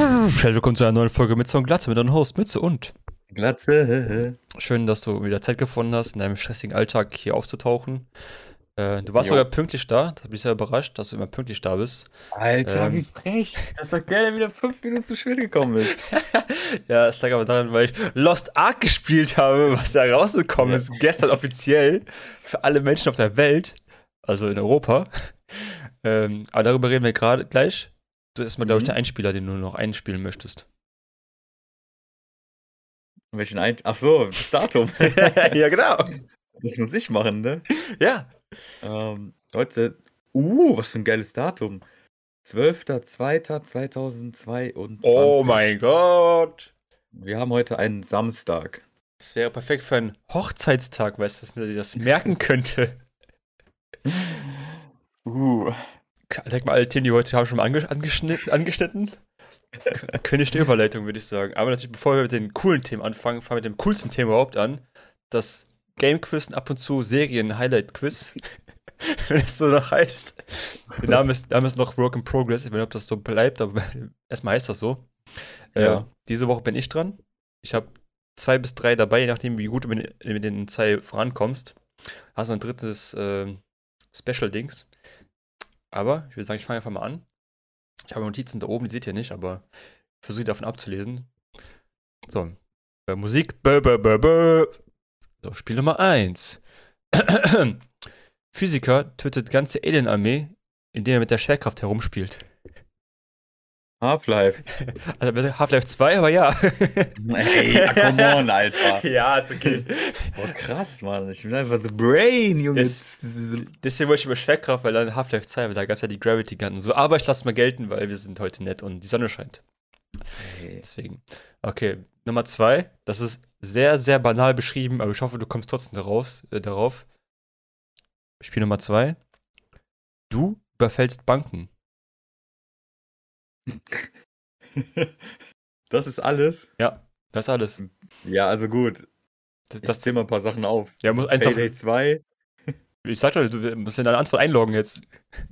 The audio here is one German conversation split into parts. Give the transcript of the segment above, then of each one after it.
Herzlich willkommen zu einer neuen Folge mit und Glatze mit deinem Host Mütze und Glatze. Schön, dass du wieder Zeit gefunden hast, in deinem stressigen Alltag hier aufzutauchen. Äh, du warst Jo. sogar pünktlich da. Da bin ich sehr überrascht, dass du immer pünktlich da bist. Alter, Ähm. wie frech. Das sagt der, der wieder fünf Minuten zu spät gekommen ist. Ja, es lag aber daran, weil ich Lost Ark gespielt habe, was da rausgekommen Ja. ist, gestern offiziell für alle Menschen auf der Welt, also in Europa. Ähm, aber darüber reden wir gerade gleich. Du ist mal, glaube ich, Mhm. der Einspieler, den du noch einspielen möchtest. Welchen ein Ach so, das Datum. ja, genau. Das muss ich machen, ne? Ja. Ähm, heute. Uh, was für ein geiles Datum. 12.02.2022. Oh mein Gott. Wir haben heute einen Samstag. Das wäre perfekt für einen Hochzeitstag, weißt du, dass man sich das merken könnte. Uh. Denk mal, alle Themen, die wir heute haben, schon mal ange angeschnitten. König der Überleitung, würde ich sagen. Aber natürlich, bevor wir mit den coolen Themen anfangen, fangen wir mit dem coolsten Thema überhaupt an. Das Game Quiz und ab und zu Serien-Highlight-Quiz. Wenn es so noch heißt. Der Name ist, Name ist noch Work in Progress. Ich weiß nicht, ob das so bleibt, aber erstmal heißt das so. Äh, Ja. diese Woche bin ich dran. Ich habe zwei bis drei dabei, je nachdem, wie gut du mit, mit den zwei vorankommst. Hast du ein drittes äh, Special-Dings. Aber ich würde sagen, ich fange einfach mal an. Ich habe Notizen da oben, die seht ihr nicht, aber ich versuche davon abzulesen. So. Äh, Musik. Bö, bö, bö, bö. So, Spiel Nummer 1. Physiker tötet ganze Alien-Armee, indem er mit der Schwerkraft herumspielt. Half-Life. Also Half-Life 2, aber ja. Ey, ja, come on, Alter. ja, ist okay. Boah, krass, Mann. Ich bin einfach the brain, Junge. Das- Deswegen wollte ich über Schwerkraft, weil dann Half-Life 2, weil da gab es ja die Gravity Gun und so. Aber ich lasse mal gelten, weil wir sind heute nett und die Sonne scheint. Ey. Deswegen. Okay, Nummer zwei. Das ist sehr, sehr banal beschrieben, aber ich hoffe, du kommst trotzdem darauf. Äh, darauf. Spiel Nummer zwei. Du überfällst Banken. Das ist alles? Ja, das ist alles. Ja, also gut. Das, Ich das zähle mal ein paar Sachen auf. ja, muss eins auf, Payday 2, Ich sag doch, du musst in deine Antwort einloggen jetzt.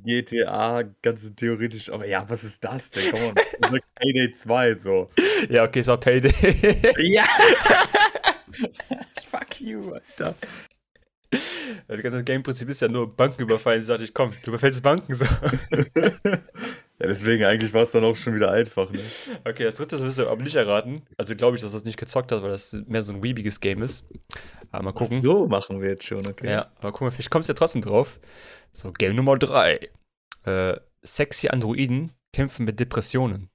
GTA, ganz theoretisch. Aber ja, was ist das denn? Komm sagst Payday 2 so. Ja, okay, ist auch Payday. Ja! Fuck you, Alter. Das ganze Game-Prinzip ist ja nur Banken überfallen. Ich sagte, ich komm, du überfällst Banken. So. Deswegen, eigentlich war es dann auch schon wieder einfach, ne? Okay, das dritte wirst du aber nicht erraten. Also glaube ich, dass das nicht gezockt hast, weil das mehr so ein weebiges Game ist. Aber mal Ach gucken. so machen wir jetzt schon, okay. Ja, aber guck mal, vielleicht kommst du ja trotzdem drauf. So, Game Nummer 3. Äh, sexy Androiden kämpfen mit Depressionen.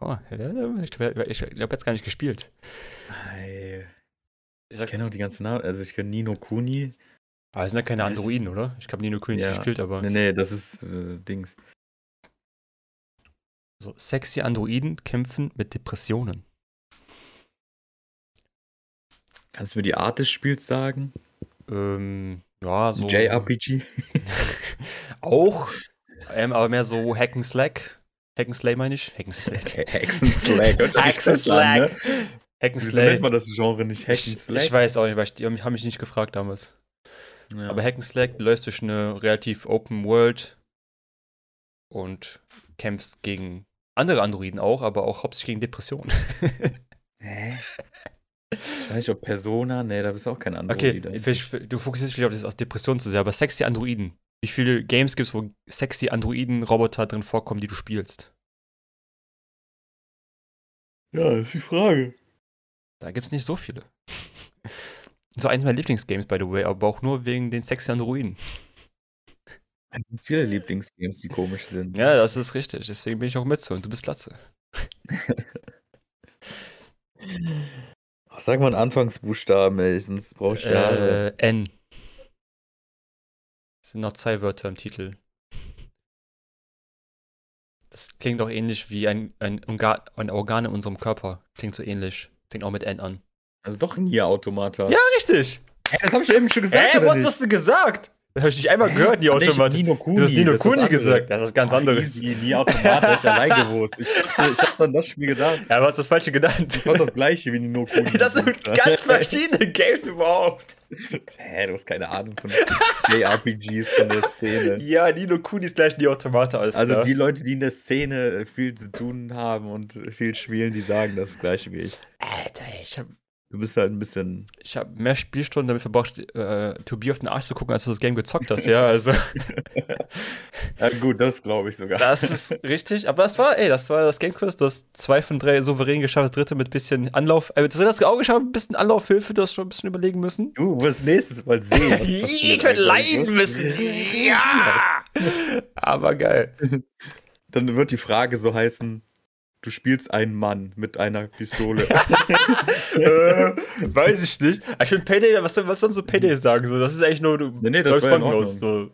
Oh, ich glaube, ich glaub, jetzt gar nicht gespielt. Ey, Ich kenne auch die ganzen Namen. Also, ich kenne Nino Kuni. Aber es sind ja keine Androiden, oder? Ich habe Nino nicht Ja. gespielt, aber. Nee, nee, das ist äh, Dings. So, sexy Androiden kämpfen mit Depressionen. Kannst du mir die Art des Spiels sagen? Ähm, ja, so. JRPG? Auch, ähm, aber mehr so Hack and Slack. Hack and Slay meine ich? Hack and Slack. Hexenslack. Hört sich Hack and ne? Slack. Hack and Wieso Slay. nennt man das Genre nicht Hack and Ich, Slack? ich weiß auch nicht, weil ich, die haben mich nicht gefragt damals. Ja. Aber Hack and Slack, du läufst durch eine relativ Open World und kämpfst gegen andere Androiden auch, aber auch hauptsächlich gegen Depressionen. Hä? Ich weiß nicht, ob Persona. Nee, da bist du auch kein Okay, Android. vielleicht- du fokussierst dich auf das aus Depressionen zu sehr, aber sexy Androiden. Wie viele Games gibt es, wo sexy Androiden-Roboter drin vorkommen, die du spielst? Ja, das ist die Frage. Da gibt es nicht so viele. So eins meiner Lieblingsgames, by the way, aber auch nur wegen den sexy Androiden. Viele Lieblingsgames, die komisch sind. Ja, das ist richtig. Deswegen bin ich auch mit so und du bist Glatze. Sag mal einen Anfangsbuchstaben, ey, sonst brauche ich Jahre. Äh, N. Es sind noch zwei Wörter im Titel. Das klingt auch ähnlich wie ein, ein, ein Organ in unserem Körper. Klingt so ähnlich. Fängt auch mit N an. Also doch ein Nier-Automata. Ja, richtig. Ey, das habe ich eben schon gesagt, Hä, was nicht? hast du gesagt? Das habe ich nicht einmal gehört, hab Automate. Nino Kuni. Du hast Nino Kuni gesagt. Das ist was ganz Ach, anderes. Easy, nie Automat, hab ich allein gewusst. Ich, dachte, ich hab dann das Spiel gedacht. Ja, aber hast das Falsche genannt. Fast das gleiche wie Nino Kuni. Das sind ganz verschiedene Games überhaupt. Hä, du hast keine Ahnung von JRPGs, von der Szene. Ja, Nino Kuni ist gleich die Automate, alles Also klar. die Leute, die in der Szene viel zu tun haben und viel spielen, die sagen das gleiche wie ich. Alter, ich habe Du bist halt ein bisschen. ich hab mehr Spielstunden damit verbracht, äh, Tobi auf den Arsch zu gucken, als du das Game gezockt hast, ja, also Ja, gut, das glaube ich sogar. das ist richtig. Aber das war, ey, das war das Game Quiz. Du hast zwei von drei souverän geschafft, das dritte mit bisschen Anlauf. Äh, das dritte hast du auch geschafft, mit bisschen Anlaufhilfe, du hast schon ein bisschen überlegen müssen. Du wirst nächstes Mal sehen. was. Ich werde leiden müssen. Ja! Aber geil. Dann wird die Frage so heißen: Du spielst einen Mann mit einer Pistole. äh, weiß ich nicht. Aber Ich finde Payday, was, was sonst so Payday sagen? So, das ist eigentlich nur, du Nee, nee, das war aus. So.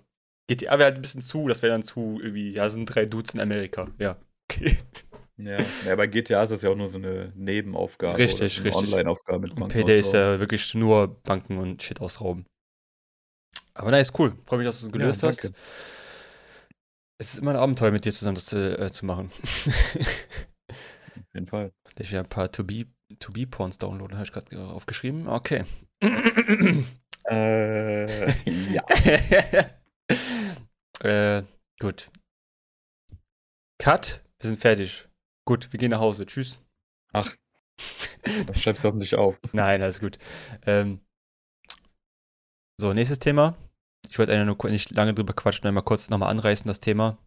GTA wäre halt ein bisschen zu, das wäre dann zu, irgendwie, ja, sind drei Dudes in Amerika. Ja. Okay. ja. ja, bei GTA ist das ja auch nur so eine Nebenaufgabe. Richtig, oder so eine richtig. Online-Aufgabe mit Banken Payday ist ja wirklich nur Banken und Shit ausrauben. Aber nice, cool. Freue mich, dass du es gelöst Ja, hast. Es ist immer ein Abenteuer, mit dir zusammen das zu, äh, zu machen. Auf jeden Fall. Muss ich wieder ein paar To-Be-Porns downloaden, habe ich gerade aufgeschrieben. Okay. Äh, ja. äh, gut. Cut. Wir sind fertig. Gut, wir gehen nach Hause. Tschüss. Ach, das schreibst du hoffentlich auf. Nein, alles gut. Ähm, so, nächstes Thema. Ich wollte eigentlich nur nicht lange drüber quatschen, einmal kurz nochmal anreißen, das Thema.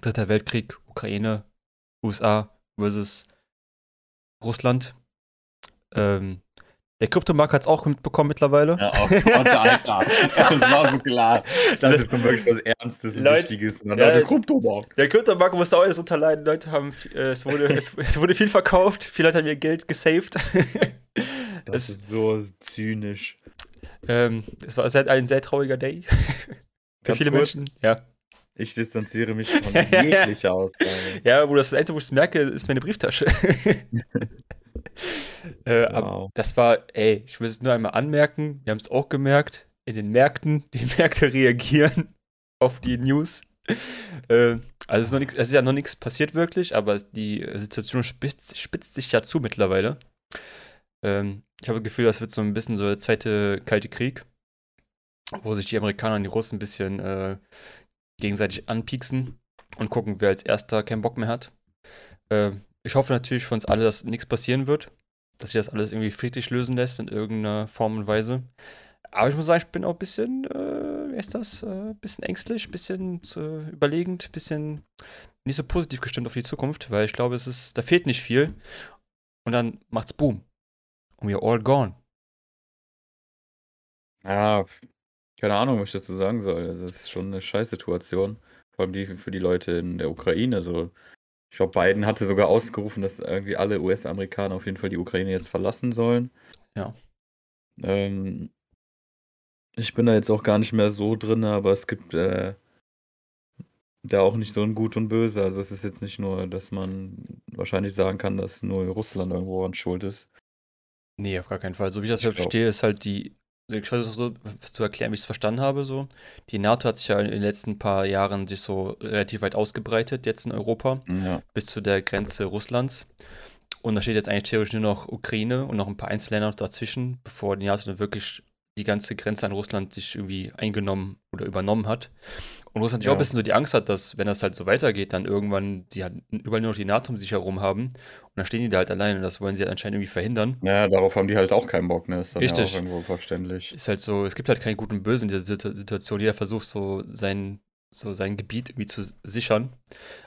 Dritter Weltkrieg, Ukraine, USA versus Russland. Ähm, der Kryptomarkt hat es auch mitbekommen mittlerweile. Ja, auch. Alter. Das war so klar. Ich dachte, es kommt wirklich was Ernstes und Leute, Wichtiges. Und dann ja, Leute, Kryptomarkt. Der Kryptomarkt musste auch alles runterleiten. Leute haben, äh, es, wurde, es, es wurde viel verkauft, viele Leute haben ihr Geld gesaved. Das Es- ist so zynisch. ähm, es war ein sehr trauriger Day. Für Ganz viele kurz, Menschen. Ja. Ich distanziere mich von jeglicher Aussage. Ja, wo das, Einzige, wo ich es merke, ist meine Brieftasche. äh, Wow. das war, ey, ich will es nur einmal anmerken, wir haben es auch gemerkt, in den Märkten, die Märkte reagieren auf die News. Äh, also es ist, noch nix, es ist ja noch nichts passiert wirklich, aber die Situation spitzt, spitzt sich ja zu mittlerweile. Ähm, ich habe das Gefühl, das wird so ein bisschen so der zweite Kalte Krieg, wo sich die Amerikaner und die Russen ein bisschen äh, gegenseitig anpieksen und gucken, wer als erster keinen Bock mehr hat. Äh, ich hoffe natürlich für uns alle, dass nichts passieren wird, dass sich das alles irgendwie friedlich lösen lässt in irgendeiner Form und Weise. Aber ich muss sagen, ich bin auch ein bisschen, äh, wie ist das, äh, bisschen ängstlich, bisschen äh, überlegend, bisschen nicht so positiv gestimmt auf die Zukunft, weil ich glaube, es ist, da fehlt nicht viel. Und dann macht's Boom. Und we're all gone. Ja, keine Ahnung, was ich dazu sagen soll. Also, es ist schon eine Scheißsituation. Vor allem die für die Leute in der Ukraine. So, ich glaube, Biden hatte sogar ausgerufen, dass irgendwie alle US-Amerikaner auf jeden Fall die Ukraine jetzt verlassen sollen. Ja. Ähm, ich bin da jetzt auch gar nicht mehr so drin, aber es gibt äh, da auch nicht so ein Gut und Böse. Also es ist jetzt nicht nur, dass man wahrscheinlich sagen kann, dass nur Russland irgendwo an Schuld ist. Nee, auf gar keinen Fall. So wie ich das Ich verstehe, ist halt die, ich versuche so was zu erklären, wie ich es verstanden habe, so. Die NATO hat sich ja in den letzten paar Jahren sich so relativ weit ausgebreitet, jetzt in Europa, Ja. bis zu der Grenze Russlands. Und da steht jetzt eigentlich theoretisch nur noch Ukraine und noch ein paar Einzelländer dazwischen, bevor die NATO dann wirklich die ganze Grenze an Russland sich irgendwie eingenommen oder übernommen hat. Und Russland natürlich auch Ja. ein bisschen so die Angst hat, dass, wenn das halt so weitergeht, dann irgendwann sie halt überall nur noch die NATO um sich herum haben. Und dann stehen die da halt alleine und das wollen sie halt anscheinend irgendwie verhindern. Ja, darauf haben die halt auch keinen Bock, ne? Ist dann Richtig. ja auch irgendwo verständlich. ist halt so, es gibt halt keinen guten und Bösen in dieser Situ- Situation. Jeder versucht so sein, so sein Gebiet irgendwie zu sichern,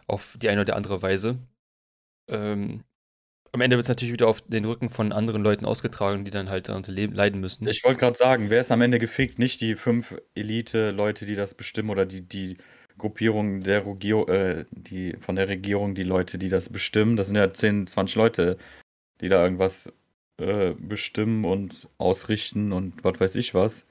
auf die eine oder andere Weise. Ähm, am Ende wird es natürlich wieder auf den Rücken von anderen Leuten ausgetragen, die dann halt darunter leiden müssen. Ich wollte gerade sagen, wer ist am Ende gefickt? Nicht die fünf Elite-Leute, die das bestimmen oder die, die Gruppierung der Regierung, äh, die von der Regierung, die Leute, die das bestimmen. Das sind ja 10, 20 Leute, die da irgendwas äh, bestimmen und ausrichten und was weiß ich was.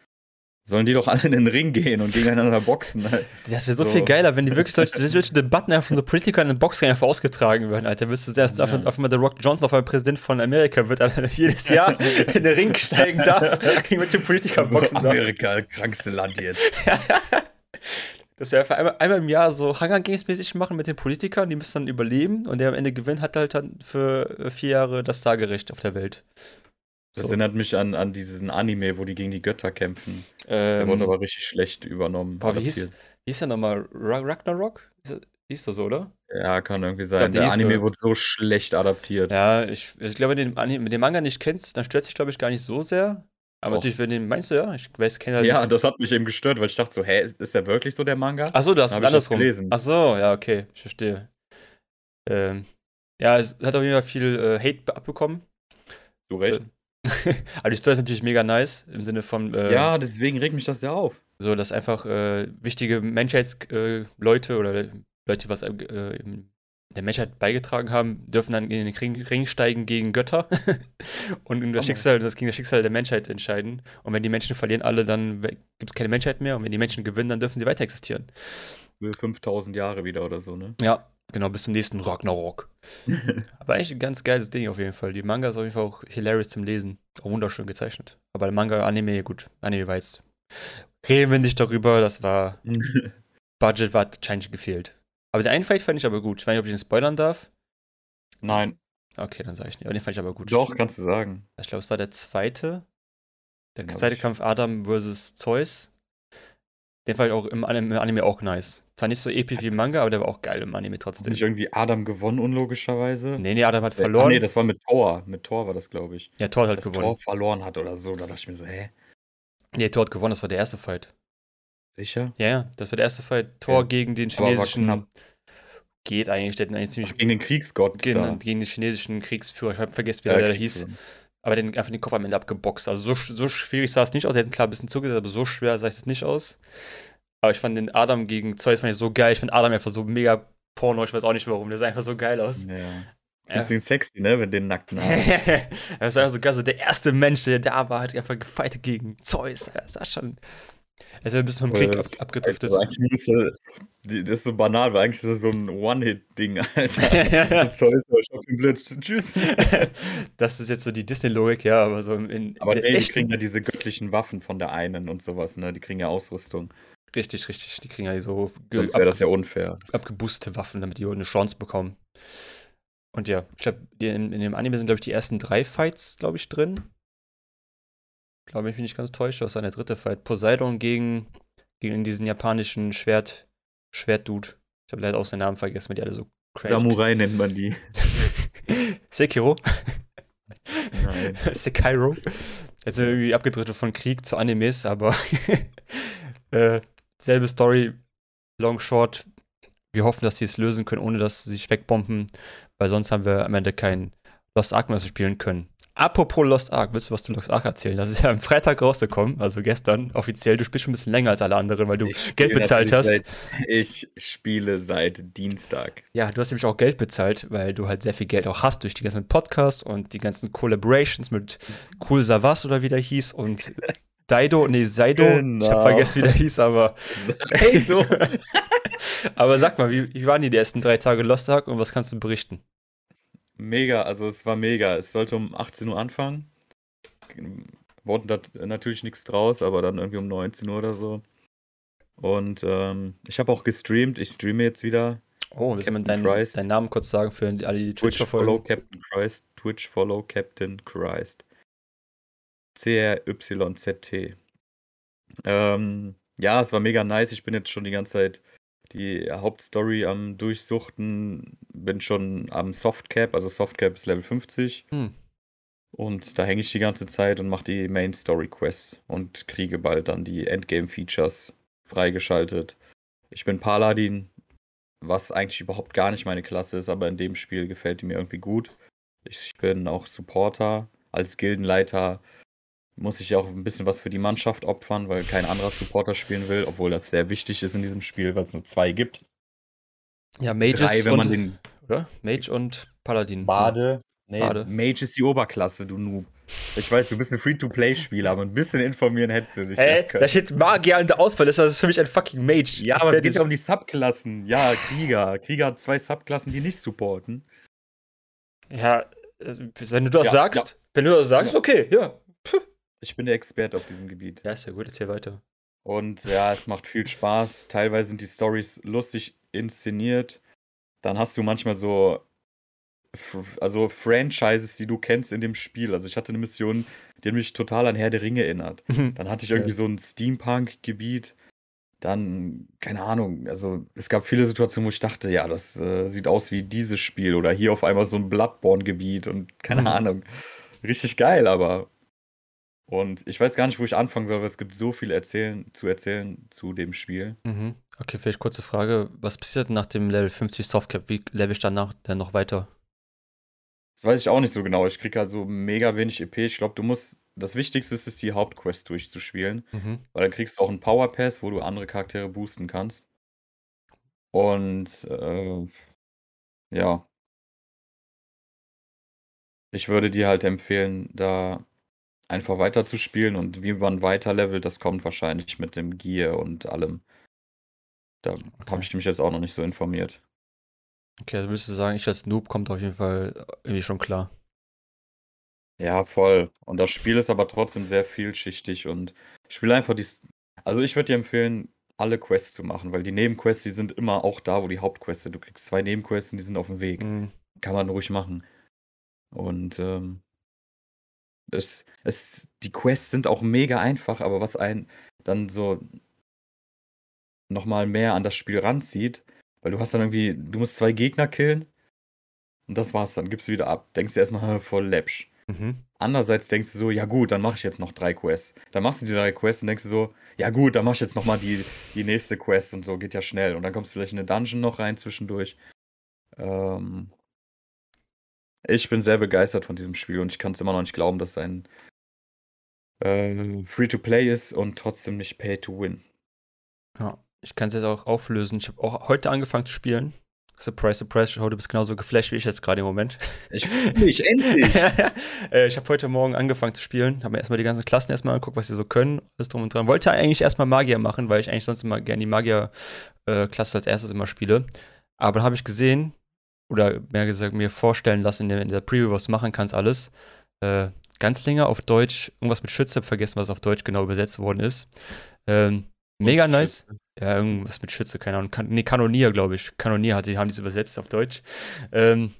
Sollen die doch alle in den Ring gehen und gegeneinander boxen. Das wäre so, so, viel geiler, wenn die wirklich solche, solche Debatten einfach von so Politikern in den Boxring einfach ausgetragen würden, Alter. Wüsste sehr, dass ja. auf, einmal der Rock Johnson auf einmal Präsident von Amerika wird, Alter, jedes Jahr in den Ring steigen darf, gegen welche Politiker boxen darf. Amerika, krankste Land jetzt. dass wir einfach einmal, einmal im Jahr so Hunger Games mäßig machen mit den Politikern, die müssen dann überleben und der am Ende gewinnt, hat halt dann für äh, vier Jahre das Tagerecht auf der Welt. Das so. erinnert mich an, an diesen Anime, wo die gegen die Götter kämpfen. Ähm, der wurde aber richtig schlecht übernommen. Boah, wie, hieß, wie hieß der nochmal? Ragnarok? Hieß das so, oder? Ja, kann irgendwie sein. Glaub, der Anime so. wurde so schlecht adaptiert. Ja, ich, ich glaube, wenn du den, den Manga nicht kennst, dann stört sich, glaube ich, gar nicht so sehr. Aber natürlich, wenn du den meinst du, ja, ich weiß, kenne halt Ja, nicht. das hat mich eben gestört, weil ich dachte so, hä, ist, ist der wirklich so der Manga? Achso, das ist andersrum. Achso, ja, okay, ich verstehe. Ähm, ja, es hat auf jeden Fall viel äh, Hate abbekommen. Du recht. Äh, aber die Story ist natürlich mega nice, im Sinne von. Äh, ja, deswegen regt mich das ja auf. So, dass einfach äh, wichtige Menschheitsleute oder Leute, was äh, der Menschheit beigetragen haben, dürfen dann in den Ring, Ring steigen gegen Götter und das Schicksal, das gegen das Schicksal der Menschheit entscheiden. Und wenn die Menschen verlieren alle, dann gibt es keine Menschheit mehr. Und wenn die Menschen gewinnen, dann dürfen sie weiter existieren. 5000 Jahre wieder oder so, ne? Ja, genau, bis zum nächsten Ragnarok. Aber eigentlich ein ganz geiles Ding auf jeden Fall. Die Manga ist auf jeden Fall auch hilarious zum Lesen. Auch wunderschön gezeichnet. Aber der Manga, Anime, gut. Anime war jetzt. Reden wir nicht darüber, das war. Budget war wahrscheinlich gefehlt. Aber den einen Fight fand ich aber gut. Ich weiß nicht, ob ich den spoilern darf. Nein. Okay, dann sage ich nicht. Aber den fand ich aber gut. Doch, kannst du sagen. Ich glaube, es war der zweite. Der zweite Kampf Adam vs. Zeus. Den fand ich auch im Anime, im Anime, auch nice. Zwar nicht so episch wie im Manga, aber der war auch geil im Anime trotzdem. Hat nicht irgendwie Adam gewonnen, unlogischerweise? Nee, nee, Adam hat äh, verloren. Ah, nee, das war mit Thor. Mit Thor war das, glaube ich. Ja, Thor hat halt gewonnen. Thor verloren hat oder so. Da dachte ich mir so, hä? Nee, Thor hat gewonnen, das war der erste Fight. Sicher? Ja, ja, das war der erste Fight. Thor ja. gegen den chinesischen geht eigentlich, der hat eigentlich ziemlich. Gegen den Kriegsgott. Gegen, gegen den chinesischen Kriegsführer. Ich habe vergessen, wie ja, der hieß. Aber den einfach den Kopf am Ende abgeboxt. Also so, so schwierig sah es nicht aus. Er hat klar ein bisschen zugesetzt, aber so schwer sah es nicht aus. Aber ich fand den Adam gegen Zeus fand ich so geil. Ich finde Adam einfach so mega porno. Ich weiß auch nicht warum. Der sah einfach so geil aus. Ja. Ja. Bisschen sexy, ne, wenn den nackten Das war einfach so geil. So der erste Mensch, der da war, hat einfach gefeitet gegen Zeus. Das sah schon. Ja ein bisschen vom Krieg ab, abgedriftet. Also das ist so banal, weil eigentlich ist das so ein One-Hit-Ding, Alter. Shopping Blitz, tschüss. das ist jetzt so die Disney-Logik, ja, aber so in. Aber die kriegen ja diese göttlichen Waffen von der einen und sowas, ne? Die kriegen ja Ausrüstung. Richtig, richtig. Die kriegen ja so. Sonst wäre das ja unfair. Abgeboostete Waffen, damit die eine Chance bekommen. Und ja, ich glaube, in, in dem Anime sind, glaube ich, die ersten drei Fights, glaube ich, drin glaube ich, bin nicht ganz täuscht, aus seiner dritte Fight. Poseidon gegen, gegen diesen japanischen Schwert, Schwert-Dude. Ich habe leider auch seinen Namen vergessen, weil die alle so crazy. Samurai nennt man die. Sekiro. Nein. Sekiro. Jetzt sind wir irgendwie abgedriftet von Krieg zu Animes, aber äh, selbe Story, long, short. Wir hoffen, dass sie es lösen können, ohne dass sie sich wegbomben, weil sonst haben wir am Ende kein Lost Ark mehr zu spielen können. Apropos Lost Ark, willst du was zu Lost Ark erzählen? Das ist ja am Freitag rausgekommen, also gestern offiziell. Du spielst schon ein bisschen länger als alle anderen, weil du Geld bezahlt hast. Seit, ich spiele seit Dienstag. Ja, du hast nämlich auch Geld bezahlt, weil du halt sehr viel Geld auch hast durch die ganzen Podcasts und die ganzen Collaborations mit Cool Savas oder wie der hieß und Daido, nee, Saido. Genau. Ich habe vergessen, wie der hieß, aber. Saido. aber sag mal, wie, wie waren die, die ersten drei Tage Lost Ark und was kannst du berichten? Mega, also es war mega. Es sollte um 18 Uhr anfangen. Wurde da natürlich nichts draus, aber dann irgendwie um 19 Uhr oder so. Und ähm, ich habe auch gestreamt. Ich streame jetzt wieder. Oh, willst du mir deinen, deinen Namen kurz sagen für alle, die Twitch, Twitch follow Captain Christ. Twitch follow Captain Christ. C-R-Y-Z-T. Ähm, ja, es war mega nice. Ich bin jetzt schon die ganze Zeit die Hauptstory am Durchsuchten. Bin schon am Softcap, also Softcap ist Level 50. Hm. Und da hänge ich die ganze Zeit und mache die Main Story Quests und kriege bald dann die Endgame Features freigeschaltet. Ich bin Paladin, was eigentlich überhaupt gar nicht meine Klasse ist, aber in dem Spiel gefällt die mir irgendwie gut. Ich bin auch Supporter. Als Gildenleiter muss ich auch ein bisschen was für die Mannschaft opfern, weil kein anderer Supporter spielen will, obwohl das sehr wichtig ist in diesem Spiel, weil es nur zwei gibt. Ja, Mages Drei, wenn und, man den, oder? Mage und Paladin. Bade. Nee, Bade. Mage ist die Oberklasse, du Noob. Ich weiß, du bist ein Free-to-Play-Spieler, aber ein bisschen informieren hättest du dich. Hä? Da steht Magier an der Auswahl, das ist für mich ein fucking Mage. Ja, aber Fertig. es geht ja um die Subklassen. Ja, Krieger. Krieger hat zwei Subklassen, die nicht supporten. Ja, wenn du das ja, sagst, ja. wenn du das sagst, okay, ja. Ich bin der Experte auf diesem Gebiet. Ja, ist ja gut, erzähl weiter. Und ja, es macht viel Spaß. Teilweise sind die Stories lustig inszeniert. Dann hast du manchmal so also Franchises, die du kennst in dem Spiel. Also ich hatte eine Mission, die hat mich total an Herr der Ringe erinnert. Mhm. Dann hatte ich irgendwie so ein Steampunk-Gebiet. Dann, keine Ahnung, also es gab viele Situationen, wo ich dachte, ja, das äh, sieht aus wie dieses Spiel oder hier auf einmal so ein Bloodborne-Gebiet und keine mhm. Ahnung. Richtig geil, aber. Und ich weiß gar nicht, wo ich anfangen soll, weil es gibt so viel erzählen, zu erzählen zu dem Spiel. Mhm. Okay, vielleicht kurze Frage. Was passiert nach dem Level 50 Softcap? Wie level ich danach dann noch weiter? Das weiß ich auch nicht so genau. Ich kriege halt so mega wenig EP. Ich glaube, du musst. Das Wichtigste ist es, die Hauptquest durchzuspielen. Mhm. Weil dann kriegst du auch einen Power Pass, wo du andere Charaktere boosten kannst. Und äh, ja. Ich würde dir halt empfehlen, da einfach weiter zu spielen und wie man weiter levelt, das kommt wahrscheinlich mit dem Gear und allem. Da okay. habe ich mich jetzt auch noch nicht so informiert. Okay, also würdest du sagen, ich als Noob kommt auf jeden Fall irgendwie schon klar. Ja, voll. Und das Spiel ist aber trotzdem sehr vielschichtig und ich spiele einfach die. Also ich würde dir empfehlen, alle Quests zu machen, weil die Nebenquests, die sind immer auch da, wo die Hauptquests sind. Du kriegst zwei Nebenquests und die sind auf dem Weg. Mhm. Kann man ruhig machen. Und ähm, es, es, die Quests sind auch mega einfach, aber was einen dann so nochmal mehr an das Spiel ranzieht, weil du hast dann irgendwie, du musst zwei Gegner killen und das war's dann, gibst du wieder ab. Denkst du erstmal voll läppsch. Mhm. Andererseits denkst du so, ja gut, dann mache ich jetzt noch drei Quests. Dann machst du die drei Quests und denkst du so, ja gut, dann mach ich jetzt nochmal die, die nächste Quest und so, geht ja schnell. Und dann kommst du vielleicht in eine Dungeon noch rein zwischendurch. Ähm, ich bin sehr begeistert von diesem Spiel und ich kann es immer noch nicht glauben, dass es ein äh, Free-to-Play ist und trotzdem nicht Pay-to-Win. Ja. Ich kann es jetzt auch auflösen. Ich habe auch heute angefangen zu spielen. Surprise, surprise, du bist genauso geflasht wie ich jetzt gerade im Moment. Ich mich endlich. Äh, ich habe heute Morgen angefangen zu spielen, habe mir erstmal die ganzen Klassen erstmal angeguckt, was sie so können, alles drum und dran. Wollte eigentlich erstmal Magier machen, weil ich eigentlich sonst immer gerne die Magier-Klasse als erstes immer spiele. Aber dann habe ich gesehen, oder mehr gesagt, mir vorstellen lassen in der, in der Preview, was du machen kannst, alles. Äh, ganz länger auf Deutsch, irgendwas mit Schütze, vergessen, was auf Deutsch genau übersetzt worden ist. Ähm, mega nice. Ja, irgendwas mit Schütze, keine Ahnung. Kan nee, Kanonier, glaube ich. Kanonier hat, die haben die übersetzt auf Deutsch. Ähm,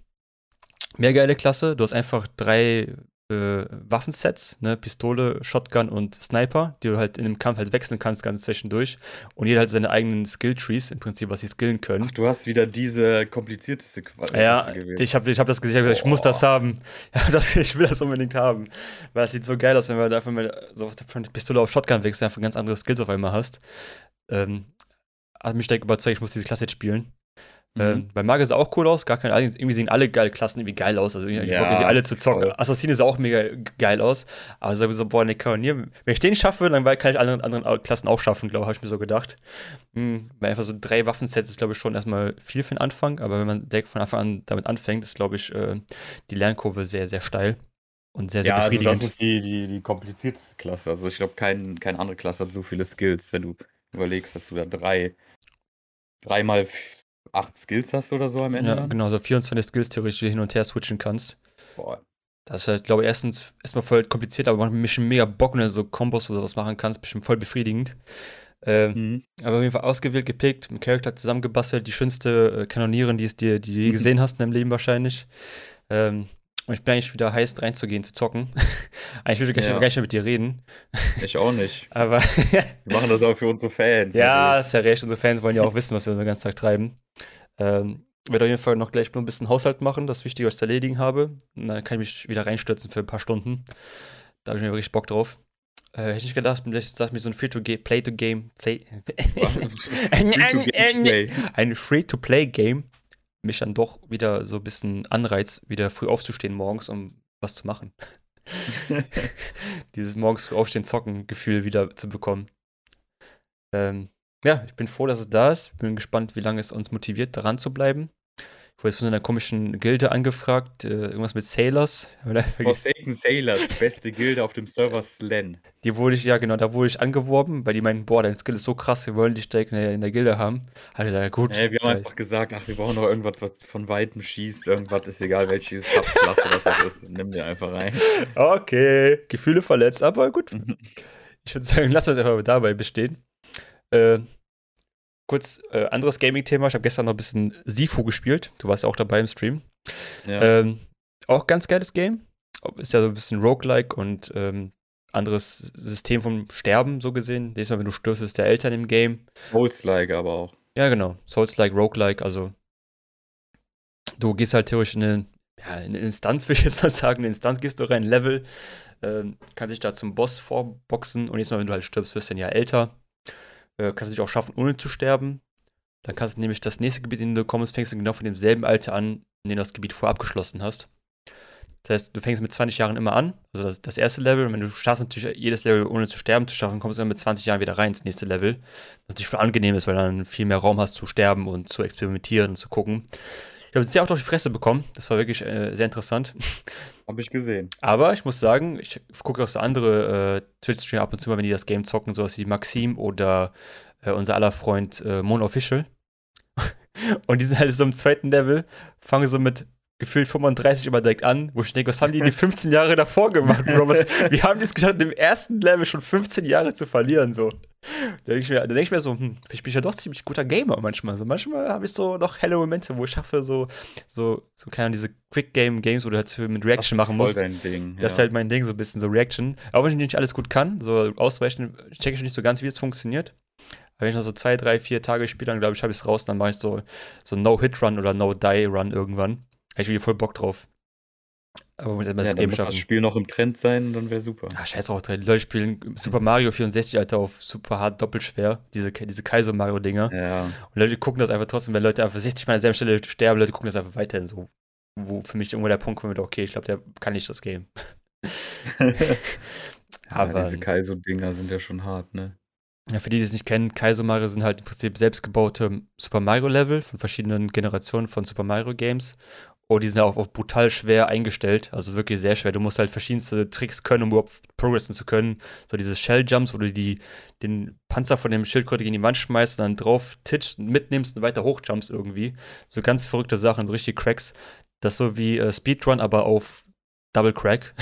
mehr geile Klasse. Du hast einfach drei äh, Waffensets, ne? Pistole, Shotgun und Sniper, die du halt in dem Kampf halt wechseln kannst, ganz zwischendurch. Und jeder hat seine eigenen Skill-Trees, im Prinzip, was sie skillen können. Ach, du hast wieder diese komplizierteste Qualität. Ja, gewählt. ich habe ich hab das gesehen, ich, ich muss das haben. Ja, das, ich will das unbedingt haben. Weil das sieht so geil aus, wenn du halt einfach mal so von Pistole auf Shotgun wechselst, einfach ganz andere Skills auf einmal hast ähm, hat mich direkt überzeugt, ich muss diese Klasse jetzt spielen. Mhm. Ähm, bei Magier sah auch cool aus, gar keine Ahnung. Irgendwie sehen alle geile Klassen irgendwie geil aus. Also ich ja, Bock, alle zu zocken. Voll. Assassine sah auch mega geil aus. Aber so, so boah, ne, Kanonier, wenn ich den schaffe, dann kann ich alle anderen, anderen Klassen auch schaffen, glaube ich, habe ich mir so gedacht. Mhm. Weil einfach so drei Waffensets ist, glaube ich, schon erstmal viel für den Anfang. Aber wenn man direkt von Anfang an damit anfängt, ist, glaube ich, äh, die Lernkurve sehr, sehr steil. Und sehr, sehr ja, befriedigend. Also das ist die, die, die komplizierteste Klasse. Also ich glaube, kein, keine andere Klasse hat so viele Skills, wenn du überlegst, dass du da drei, dreimal acht Skills hast oder so am Ende. Ja, genau, so 24 Skills theoretisch hin und her switchen kannst. Boah. Das ist halt, glaube ich, erstens erstmal voll kompliziert, aber macht mich mega Bock, wenn du so Kombos oder sowas machen kannst, bestimmt voll befriedigend. Ähm, mhm. Aber auf jeden Fall ausgewählt, gepickt, mit Charakter zusammengebastelt, die schönste äh, Kanonierin, die, es dir, die du je gesehen hast in deinem Leben wahrscheinlich. Ähm, und ich bin eigentlich wieder heiß reinzugehen, zu zocken. eigentlich würde ich gar, ja. nicht mehr mit dir reden. Ich auch nicht. Aber. Wir machen das auch für unsere Fans. Ja, das ist ja recht. Unsere Fans wollen ja auch wissen, was wir den ganzen Tag treiben. Ähm, ich werde auf jeden Fall noch gleich nur ein bisschen Haushalt machen, das Wichtige, was ich zu erledigen habe. Und dann kann ich mich wieder reinstürzen für ein paar Stunden. Da habe ich mir wirklich Bock drauf. Äh, hätte ich nicht gedacht, dass ich mir so ein Free-to-Play-to-Game. Play. ein Free-to-Play-Game mich dann doch wieder so ein bisschen anreizt, wieder früh aufzustehen morgens, um was zu machen. Dieses morgens früh aufstehen, zocken Gefühl wieder zu bekommen. Ähm, ja, ich bin froh, dass es da ist. Bin gespannt, wie lange es uns motiviert, daran zu bleiben. Ich wurde von so einer komischen Gilde angefragt, äh, irgendwas mit Sailors. Forsaken Sailors, beste Gilde auf dem Server Slen. Die wurde ich, ja genau, da wurde ich angeworben, weil die meinten, boah, dein Skill ist so krass, wir wollen dich direkt in der, in der Gilde haben. Hat ich gesagt, gut. Hey, wir haben einfach gesagt, ach, wir brauchen noch irgendwas, was von Weitem schießt, irgendwas ist egal, welche Subklasse das ist. Nimm dir einfach rein. Okay, Gefühle verletzt, aber gut. ich würde sagen, lassen wir es einfach dabei bestehen. Äh, kurz äh, anderes Gaming-Thema. Ich habe gestern noch ein bisschen Sifu gespielt. Du warst auch dabei im Stream. Ja. Ähm, auch ganz geiles Game. Ist ja so ein bisschen Roguelike und ähm, anderes System vom Sterben, so gesehen. Nächstes Mal, wenn du stirbst, bist der Eltern im Game. Souls-like aber auch. Ja, genau. Souls-like, Roguelike. Also, du gehst halt theoretisch in eine, ja, in eine Instanz, will ich jetzt mal sagen. In eine Instanz gehst du rein, Level. Ähm, kannst dich da zum Boss vorboxen. Und nächstes Mal, wenn du halt stirbst, wirst du dann ja älter. Äh, kannst du dich auch schaffen, ohne zu sterben. Dann kannst du nämlich das nächste Gebiet, in dem du kommst, fängst du genau von demselben Alter an, in dem du das Gebiet vorher abgeschlossen hast. Das heißt, du fängst mit 20 Jahren immer an, also das, das erste Level. Und wenn du schaffst natürlich jedes Level ohne zu sterben zu schaffen, kommst du dann mit 20 Jahren wieder rein ins nächste Level. Was natürlich voll angenehm ist, weil du dann viel mehr Raum hast zu sterben und zu experimentieren und zu gucken. Ich habe sehr auch auf die Fresse bekommen. Das war wirklich äh, sehr interessant. Habe ich gesehen. Aber ich muss sagen, ich gucke auch so andere äh, Twitch-Streamer ab und zu mal, wenn die das Game zocken, sowas wie Maxim oder äh, unser aller Freund äh, Mono Official. und die sind halt so im zweiten Level, fangen so mit gefühlt 35 immer direkt an, wo ich denke, was haben die die 15 Jahre davor gemacht, Bro? Was, wie haben die es geschafft, im ersten Level schon 15 Jahre zu verlieren, so? Da denke ich, mir, denk ich mir so, hm, ich bin ja doch ziemlich guter Gamer manchmal. So, manchmal habe ich so noch helle Momente, wo ich schaffe, so, so, so keine diese Quick-Game-Games, wo du halt mit Reaction machen musst. Das ist Dein Ding, das ist halt mein Ding, so ein bisschen so Reaction. Auch wenn ich nicht alles gut kann, so ausweichen, checke ich nicht so ganz, wie es funktioniert. Wenn ich noch so zwei, drei, vier Tage spiele, dann glaube ich, habe ich es raus, dann mache ich so, so No-Hit-Run oder No-Die-Run irgendwann. Habe ich wieder voll Bock drauf. Aber muss erstmal ja, das Game muss schaffen. das Spiel noch im Trend sein, dann wäre super. Ah, scheiß drauf, die Leute spielen Super Mario 64, Alter, auf super hart doppelschwer. Diese, diese Kaiser Mario-Dinger. Ja. Und Leute gucken das einfach trotzdem, wenn Leute einfach 60 Mal an derselben Stelle sterben, Leute gucken das einfach weiterhin so. Wo für mich irgendwo der Punkt kommt, okay, ich glaube, der kann nicht das Game. Aber ja, diese Kaizo-Dinger sind ja schon hart, ne? Ja, für die, die es nicht kennen, Kaizo Mario sind halt im Prinzip selbstgebaute Super Mario Level von verschiedenen Generationen von Super Mario Games. Oh, die sind ja auch auf brutal schwer eingestellt, also wirklich sehr schwer. Du musst halt verschiedenste Tricks können, um überhaupt progressen zu können. So diese Shell-Jumps, wo du die, den Panzer von dem Schildkröte gegen die Wand schmeißt und dann drauf titschst, mitnimmst und weiter hochjumps irgendwie. So ganz verrückte Sachen, so richtig Cracks. Das ist so wie äh, Speedrun, aber auf Double Crack.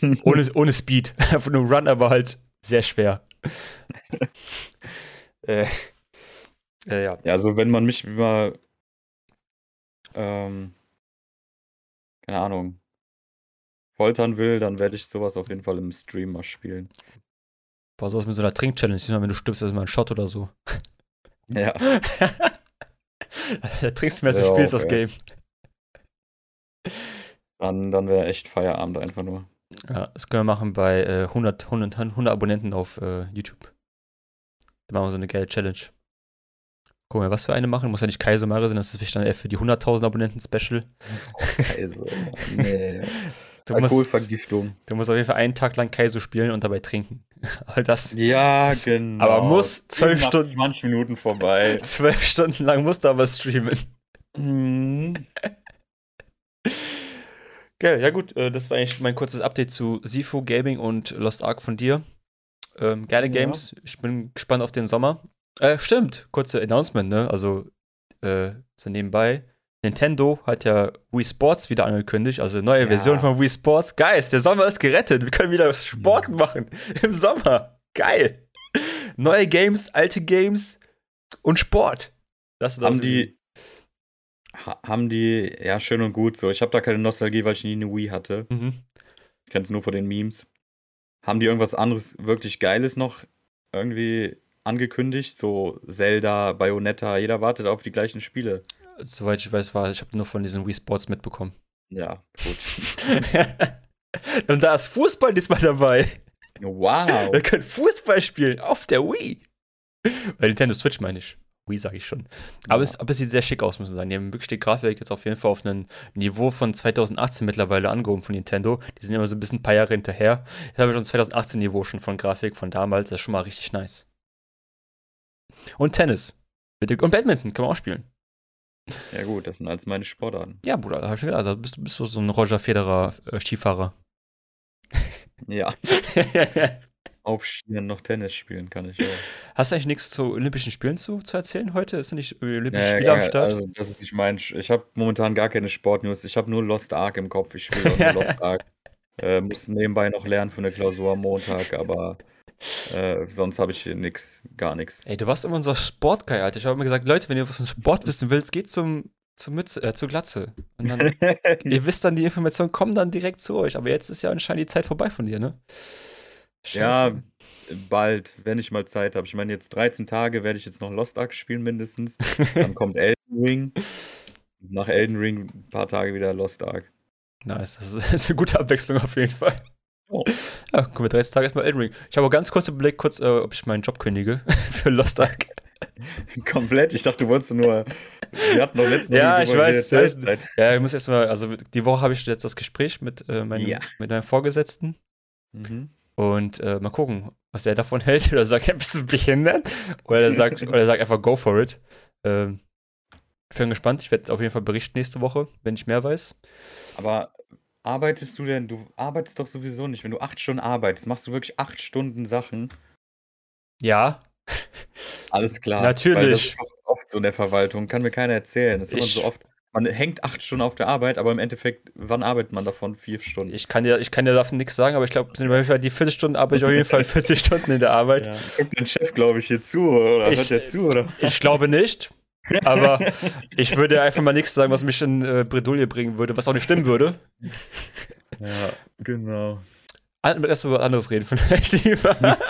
ohne, ohne Speed. Einfach nur Run, aber halt sehr schwer. äh, äh, ja. ja, also wenn man mich mal ähm, keine Ahnung, foltern will, dann werde ich sowas auf jeden Fall im Stream mal spielen. Boah, sowas mit so einer Trink-Challenge. Wenn du stirbst, ist mal ein Shot oder so. Ja. da trinkst du mehr, als du ja, spielst, okay. das Game. Dann, dann wäre echt Feierabend einfach nur. Ja, das können wir machen bei äh, 100, 100, 100 Abonnenten auf äh, YouTube. Dann machen wir so eine geile Challenge. Guck mal, was für eine machen. Muss ja nicht Kaiser Mario sein, das ist vielleicht dann eher für die 100.000 Abonnenten Special. Kaiser, nee. Du Alkoholvergiftung. Musst, du musst auf jeden Fall einen Tag lang Kaiser spielen und dabei trinken. All das, ja, das, genau. Aber muss zwölf Stunden. 20 Minuten vorbei. Zwölf Stunden lang musst du aber streamen. Mhm. Geil, ja gut, äh, das war eigentlich mein kurzes Update zu Sifu Gaming und Lost Ark von dir. Ähm, geile Games. Ja. Ich bin gespannt auf den Sommer. Äh, stimmt, kurze Announcement, ne? Also, äh, so nebenbei. Nintendo hat ja Wii Sports wieder angekündigt, also neue ja. Version von Wii Sports. Geil, der Sommer ist gerettet. Wir können wieder Sport machen im Sommer. Geil. Neue Games, alte Games und Sport. Das, das haben die haben die ja schön und gut so. Ich habe da keine Nostalgie, weil ich nie eine Wii hatte. Mhm. Ich kenne es nur von den Memes. Haben die irgendwas anderes wirklich Geiles noch irgendwie angekündigt, so Zelda, Bayonetta, jeder wartet auf die gleichen Spiele. Soweit ich weiß, war ich habe nur von diesen Wii Sports mitbekommen. Ja, gut. Und da ist Fußball diesmal dabei. Wow. Wir können Fußball spielen auf der Wii. Oder Nintendo Switch meine ich. Wii sage ich schon. Aber, ja. es, aber es sieht sehr schick aus, muss man sagen. Die haben wirklich die Grafik jetzt auf jeden Fall auf einem Niveau von 2018 mittlerweile angehoben von Nintendo. Die sind immer so ein bisschen ein paar Jahre hinterher. Jetzt haben wir schon 2018 Niveau schon von Grafik von damals. Das ist schon mal richtig nice. Und Tennis. Und Badminton kann man auch spielen. Ja, gut, das sind alles meine Sportarten. Ja, Bruder, hab ich gedacht. Also bist, du- bist du so ein Roger Federer äh, Skifahrer. Ja, aufstehen, noch Tennis spielen kann ich auch. Hast du eigentlich nichts zu Olympischen Spielen zu, zu erzählen heute? Ist nicht Olympische Nee, Spiele am Start? Also, das ist nicht mein. Sch- Ich habe momentan gar keine Sportnews. Ich habe nur Lost Ark im Kopf. Ich spiele auch nur Lost Ark. Äh, muss nebenbei noch lernen für eine Klausur am Montag, aber äh, sonst habe ich hier nix, gar nichts. Ey, du warst immer unser Sportguy, Alter. Ich habe immer gesagt, Leute, wenn ihr was von Sport wissen willst, geht zum, zur Mütze, äh, zur Glatze. Und dann, ihr wisst dann, die Informationen kommen dann direkt zu euch. Aber jetzt ist ja anscheinend die Zeit vorbei von dir, ne? Ja, bald, wenn ich mal Zeit habe. Ich meine, jetzt 13 Tage werde ich jetzt noch Lost Ark spielen mindestens. Dann kommt Elden Ring. Nach Elden Ring ein paar Tage wieder Lost Ark. Nice, das ist eine gute Abwechslung auf jeden Fall. Oh. Ja, kommen wir 30 Tage erstmal Elden Ring. Ich habe auch ganz kurz überlegt, kurz, äh, ob ich meinen Job kündige für Lost Ark. Komplett. Ich dachte, du wolltest nur. Wir hatten doch letztens Ja, ich weiß, weiß. Ja, ich muss erstmal, also die Woche habe ich jetzt das Gespräch mit, äh, meinem, Ja. mit meinem Vorgesetzten Mhm. und äh, mal gucken, was er davon hält. Oder sagt, ja, bist du behindert? Oder er sagt, oder er sagt einfach, go for it. Ähm, ich bin gespannt. Ich werde auf jeden Fall berichten nächste Woche, wenn ich mehr weiß. Aber arbeitest du denn? Du arbeitest doch sowieso nicht. Wenn du acht Stunden arbeitest, machst du wirklich acht Stunden Sachen. Ja, Alles klar. Natürlich. Das ist oft so in der Verwaltung. Kann mir keiner erzählen. Das man Ich- so oft. Man hängt acht Stunden auf der Arbeit, aber im Endeffekt, wann arbeitet man davon? Vier Stunden. ich kann dir, ich kann dir davon nichts sagen, aber ich glaube, sind die 40 Stunden arbeite ich auf jeden Fall 40 Stunden in der Arbeit. Ja. Guckt dein Chef, glaube ich, hier zu, oder? Ich- Hört er zu, oder? Ich glaube nicht. Aber ich würde einfach mal nichts sagen, was mich in äh, Bredouille bringen würde, was auch nicht stimmen würde. Ja, genau. Erst mal über was anderes reden, vielleicht lieber.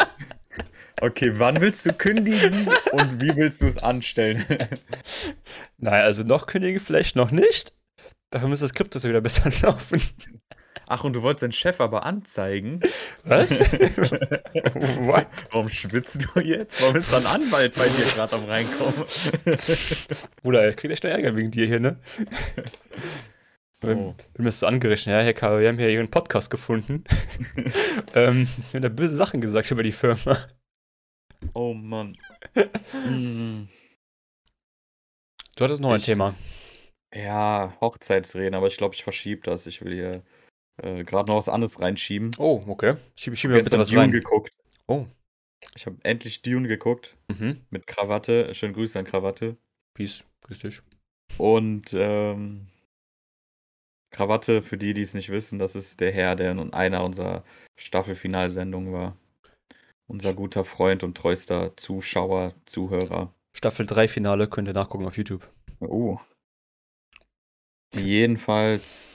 Okay, wann willst du kündigen und wie willst du es anstellen? Naja, also noch kündigen vielleicht noch nicht. Dafür müsste das Kryptos wieder besser laufen. Ach, und du wolltest deinen Chef aber anzeigen? Was? What? Warum schwitzt du jetzt? Warum ist da ein Anwalt bei dir gerade am Reinkommen? Bruder, ich krieg echt noch Ärger wegen dir hier, ne? Wir Oh. haben das so angerechnet, ja, Herr K., wir haben hier Ihren Podcast gefunden. ähm, Sie haben da böse Sachen gesagt über die Firma. oh Mann. Mm. Du hattest noch ein Ich- Thema. Ja, Hochzeitsreden, aber ich glaube, ich verschiebe das. Ich will hier äh, gerade noch was anderes reinschieben. Oh, okay. Schieb, schieb mir bitte was Dune rein. geguckt. Oh. Ich habe endlich Dune geguckt Mhm. mit Krawatte. Schönen Grüße an Krawatte. Peace. Grüß dich. Und ähm, Krawatte, für die, die es nicht wissen, das ist der Herr, der in einer unserer Staffelfinalsendungen war. Unser guter Freund und treuster Zuschauer, Zuhörer. Staffel 3 Finale könnt ihr nachgucken auf YouTube. Oh. Jedenfalls,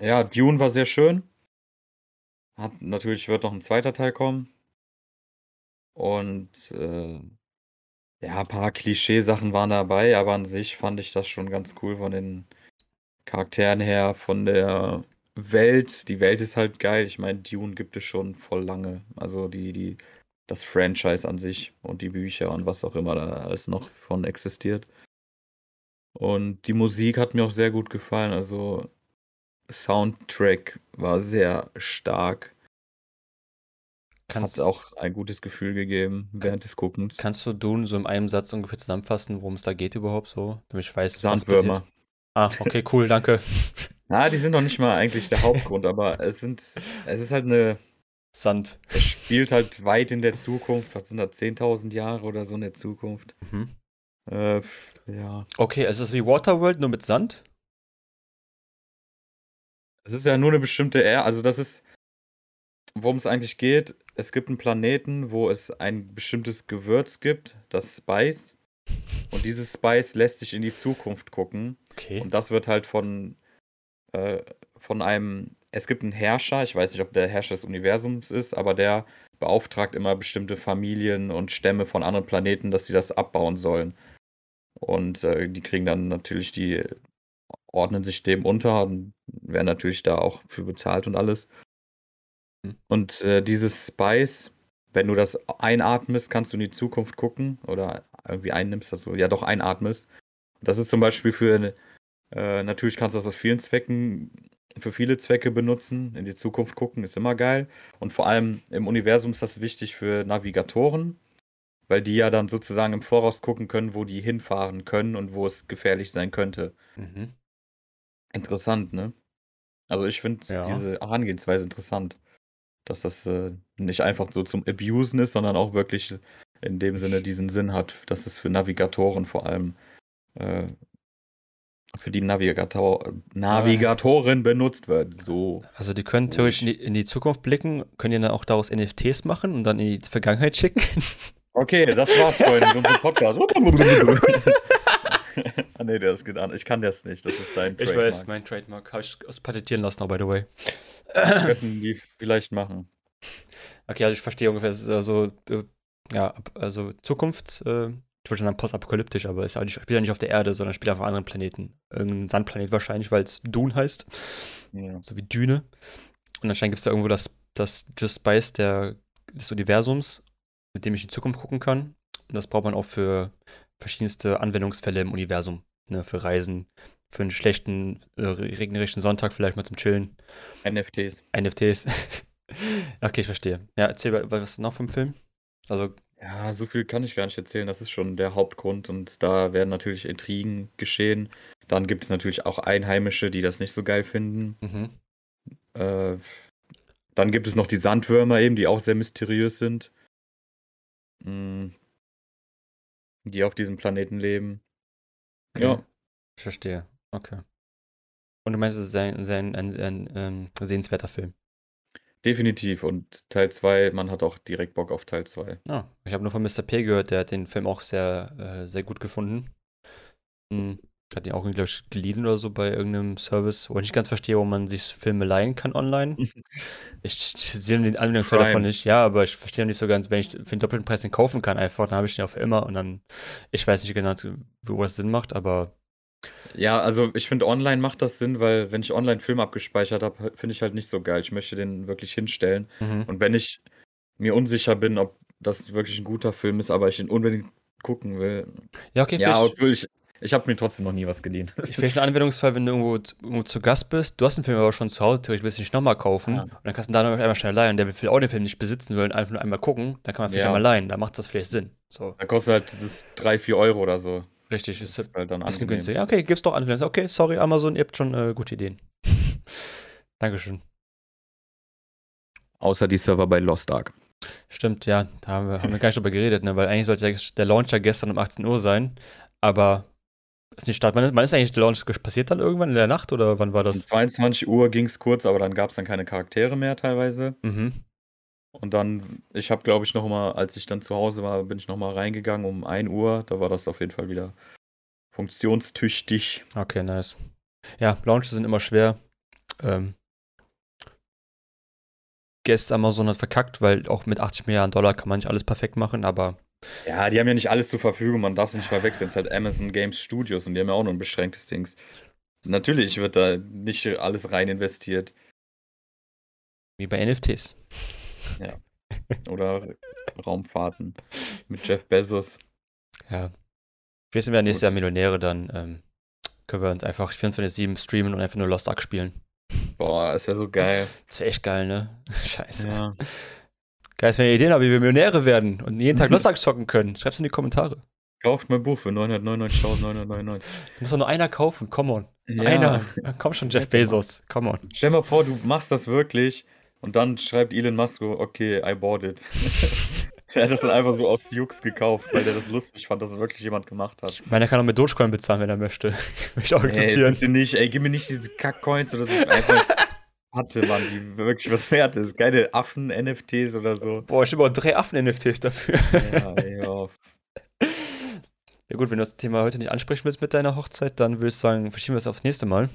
ja, Dune war sehr schön. Hat, natürlich wird noch ein zweiter Teil kommen. Und äh, ja, ein paar Klischeesachen waren dabei, aber an sich fand ich das schon ganz cool von den Charakteren her, von der Welt. Die Welt ist halt geil. Ich meine, Dune gibt es schon voll lange. Also die, die, das Franchise an sich und die Bücher und was auch immer da alles noch von existiert. Und die Musik hat mir auch sehr gut gefallen. Also Soundtrack war sehr stark. Kannst, Hat auch ein gutes Gefühl gegeben während des Guckens. kannst du Dune so in einem Satz ungefähr zusammenfassen, worum es da geht überhaupt so? Damit ich weiß, was Sandwürmer. passiert. Ah, okay, cool, danke. Na, die sind noch nicht mal eigentlich der Hauptgrund, aber es sind, es ist halt eine, Sand. es spielt halt weit in der Zukunft. Was sind da 10.000 Jahre oder so in der Zukunft? Mhm. Äh, ja. Okay, es ist wie Waterworld, nur mit Sand? Es ist ja nur eine bestimmte Erde, also das ist, worum es eigentlich geht. Es gibt einen Planeten, wo es ein bestimmtes Gewürz gibt, das Spice. Und dieses Spice lässt sich in die Zukunft gucken. Okay. Und das wird halt von, äh, von einem, es gibt einen Herrscher, ich weiß nicht, ob der Herrscher des Universums ist, aber der beauftragt immer bestimmte Familien und Stämme von anderen Planeten, dass sie das abbauen sollen. Und äh, die kriegen dann natürlich die, ordnen sich dem unter und werden natürlich da auch für bezahlt und alles. Hm. Und äh, dieses Spice, wenn du das einatmest, kannst du in die Zukunft gucken oder irgendwie einnimmst, also ja doch einatmest. Das ist zum Beispiel für, äh, natürlich kannst du das aus vielen Zwecken, für viele Zwecke benutzen. In die Zukunft gucken ist immer geil. Und vor allem im Universum ist das wichtig für Navigatoren, weil die ja dann sozusagen im Voraus gucken können, wo die hinfahren können und wo es gefährlich sein könnte. Mhm. Interessant, ne? Also ich finde Ja. diese Herangehensweise interessant, dass das äh, nicht einfach so zum Abusen ist, sondern auch wirklich in dem Sinne diesen Sinn hat, dass es für Navigatoren vor allem äh, für die Navigator Navigatoren benutzt wird. So. Also die können theoretisch in die, in die Zukunft blicken, können ja dann auch daraus NFTs machen und dann in die Vergangenheit schicken. Okay, das war's, Freunde, mit unserem Podcast. ah, nee, das geht an. Ich kann das nicht. Das ist dein Ich weiß, mein Trademark habe ich patentieren lassen, auch by the way. Könnten die vielleicht machen. Okay, also ich verstehe ungefähr, es ist also, äh, ja, also Zukunft, äh, ich wollte schon sagen postapokalyptisch, aber es nicht, spielt ja nicht auf der Erde, sondern spielt auf einem anderen Planeten. Irgendein Sandplanet wahrscheinlich, weil es Dune heißt, Ja. so wie Düne. Und anscheinend gibt es da irgendwo das, das Just Spice der, des Universums, mit dem ich in die Zukunft gucken kann. Und das braucht man auch für verschiedenste Anwendungsfälle im Universum. Ne, für Reisen, für einen schlechten, äh, regnerischen Sonntag vielleicht mal zum Chillen. NFTs. NFTs. okay, ich verstehe. Ja, erzähl mal, was noch vom Film? Also, Ja, so viel kann ich gar nicht erzählen. Das ist schon der Hauptgrund und da werden natürlich Intrigen geschehen. Dann gibt es natürlich auch Einheimische, die das nicht so geil finden. mhm. Äh, dann gibt es noch die Sandwürmer eben, die auch sehr mysteriös sind. Mm. Die auf diesem Planeten leben. Okay. Ja, Ich verstehe. Okay. Und du meinst, es ist ein, ein, ein, ein ähm, sehenswerter Film? definitiv. Und Teil 2, man hat auch direkt Bock auf Teil 2. Ah, ich habe nur von Mr. P gehört, der hat den Film auch sehr, äh, sehr gut gefunden. Hm, hat ihn auch, glaube ich, geliehen oder so bei irgendeinem Service, wo ich nicht ganz verstehe, wo man sich Filme leihen kann online. Ich, ich sehe den Anwendungsfall davon nicht, ja, aber ich verstehe nicht so ganz, wenn ich für den doppelten Preis den kaufen kann, einfach, dann habe ich den auch für immer und dann, ich weiß nicht genau, wo das Sinn macht, aber Ja, also ich finde, online macht das Sinn, weil wenn ich online Film abgespeichert habe, finde ich halt nicht so geil. Ich möchte den wirklich hinstellen. mhm. Und wenn ich mir unsicher bin, ob das wirklich ein guter Film ist, aber ich ihn unbedingt gucken will. ja, okay, Ja, obwohl ich, ich habe mir trotzdem noch nie was geliehen. vielleicht ein Anwendungsfall, wenn du irgendwo, zu- irgendwo zu Gast bist, du hast den Film aber schon zu Hause, theoretisch willst du ihn nicht nochmal kaufen Ja. und dann kannst du ihn da noch einmal schnell leihen, der will auch den Film nicht besitzen will und einfach nur einmal gucken, dann kann man vielleicht Ja. einmal leihen, da macht das vielleicht Sinn. So, Da kostet halt das 3, 4 Euro oder so. richtig, Das ist halt dann ein bisschen günstig. Ja, okay, gibt's doch Anwendungen. Okay, sorry, Amazon, ihr habt schon äh, gute Ideen. Dankeschön. Außer die Server bei Lost Ark. Stimmt, ja, da haben wir, haben wir gar nicht drüber geredet, ne? weil eigentlich sollte der, der Launch ja gestern um 18 Uhr sein, aber ist nicht Start. Wann ist, wann ist eigentlich der Launch passiert dann irgendwann in der Nacht oder wann war Um das? 22 Uhr ging es kurz, aber dann gab es dann keine Charaktere mehr teilweise. Mhm. Und dann, ich habe glaube ich noch mal, als ich dann zu Hause war, bin ich noch mal reingegangen um 1 Uhr. Da war das auf jeden Fall wieder funktionstüchtig. Okay, nice. Ja, Launches sind immer schwer. Ähm, Guess Amazon hat verkackt, weil auch mit 80 Milliarden Dollar kann man nicht alles perfekt machen, aber Ja, die haben ja nicht alles zur Verfügung, man darf es nicht verwechseln. Es ist halt Amazon Games Studios und die haben ja auch nur ein beschränktes Dings. Natürlich wird da nicht alles rein investiert. wie bei NFTs. Oder Raumfahrten mit Jeff Bezos. Ja. Wir sind ja nächstes. Jahr Millionäre, dann ähm, können wir uns einfach 24-7 streamen und einfach nur Lost Ark spielen. Boah, ist ja so geil. Das wäre echt geil, ne? Scheiße. Ja. Geil, wenn ihr Ideen habt, wie wir Millionäre werden und jeden Tag Lost Ark zocken können. Schreib's in die Kommentare. Kauft mein Buch für 999.999. Das muss doch nur einer kaufen, come on. Ja. Einer. Komm schon, Jeff Bezos, come on. Stell mal vor, du machst das wirklich und dann schreibt Elon Musk okay, I bought it. er hat das dann einfach so aus Jux gekauft, weil der das lustig fand, dass es wirklich jemand gemacht hat. Ich meine, er kann auch mit Dogecoin bezahlen, wenn er möchte. Möchte auch Ey, akzeptieren. bitte nicht, ey, gib mir nicht diese Kack-Coins oder so. Einfach hatte, Mann, die wirklich was wert ist. Keine Affen-NFTs oder so. Boah, ich habe auch drei Affen-NFTs dafür. Ja, ey, auf. Ja gut, wenn du das Thema heute nicht ansprechen willst mit deiner Hochzeit, dann würde ich sagen, verschieben wir es aufs nächste Mal.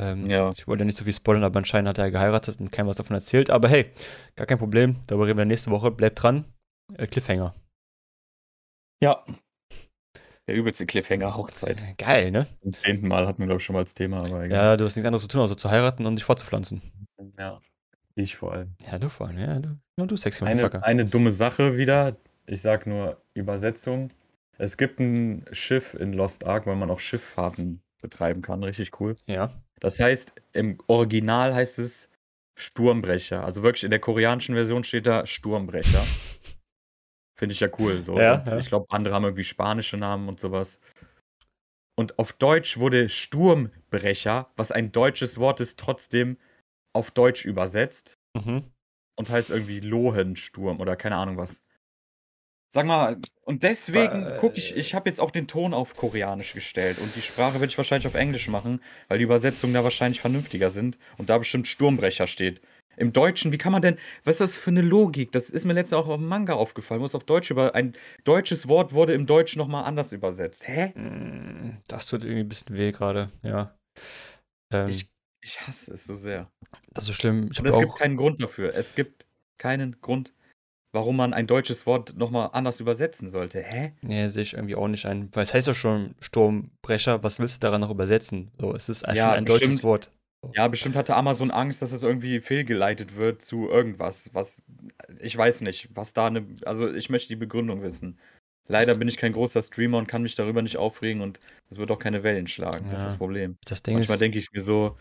Ähm, Ja. Ich wollte ja nicht so viel spoilern, aber anscheinend hat er geheiratet und keinem was davon erzählt. Aber hey, gar kein Problem. Darüber reden wir nächste Woche. Bleibt dran. Äh, Cliffhanger. Ja. Der übelste Cliffhanger-Hochzeit. Geil, ne? Zum zehnten Mal hatten wir, glaube ich, schon mal als Thema, aber egal. Ja, du hast nichts anderes zu tun, außer zu heiraten und dich fortzupflanzen. Ja. Ich vor allem. Ja, du vor allem, ja. Du, ja, du sexy Eine, eine dumme Sache wieder. Ich sag nur Übersetzung. Es gibt ein Schiff in Lost Ark, weil man auch Schifffahrten betreiben kann. Richtig cool. Ja. Das heißt, im Original heißt es Sturmbrecher. Also wirklich in der koreanischen Version steht da Sturmbrecher. Finde ich ja cool. So. Ja, ja. ich glaube, andere haben irgendwie spanische Namen und sowas. Und auf Deutsch wurde Sturmbrecher, was ein deutsches Wort ist, trotzdem auf Deutsch übersetzt Mhm. und heißt irgendwie Lohensturm oder keine Ahnung was. Sag mal, und deswegen gucke ich, ich habe jetzt auch den Ton auf Koreanisch gestellt und die Sprache werde ich wahrscheinlich auf Englisch machen, weil die Übersetzungen da wahrscheinlich vernünftiger sind und da bestimmt Sturmbrecher steht. Im Deutschen, wie kann man denn, was ist das für eine Logik? Das ist mir letztens auch auf dem Manga aufgefallen, es auf Deutsch über, ein deutsches Wort wurde im Deutschen nochmal anders übersetzt. Hä? Mm, Das tut irgendwie ein bisschen weh gerade, ja. Ähm, Ich, ich hasse es so sehr. das ist so schlimm. Ich Und es gibt auch. keinen Grund dafür. Es gibt keinen Grund, warum man ein deutsches Wort nochmal anders übersetzen sollte. Hä? Nee, sehe ich irgendwie auch nicht ein. Weil es heißt ja schon Sturmbrecher, was willst du daran noch übersetzen? So, es ist Ja, schon ein deutsches bestimmt. Wort. Ja, bestimmt hatte Amazon Angst, dass es irgendwie fehlgeleitet wird zu irgendwas, was ich weiß nicht, was da eine, also ich möchte die Begründung wissen. Leider bin ich kein großer Streamer und kann mich darüber nicht aufregen und es wird auch keine Wellen schlagen. Das ist Ja. das Problem. Das Ding Manchmal denke ich mir so,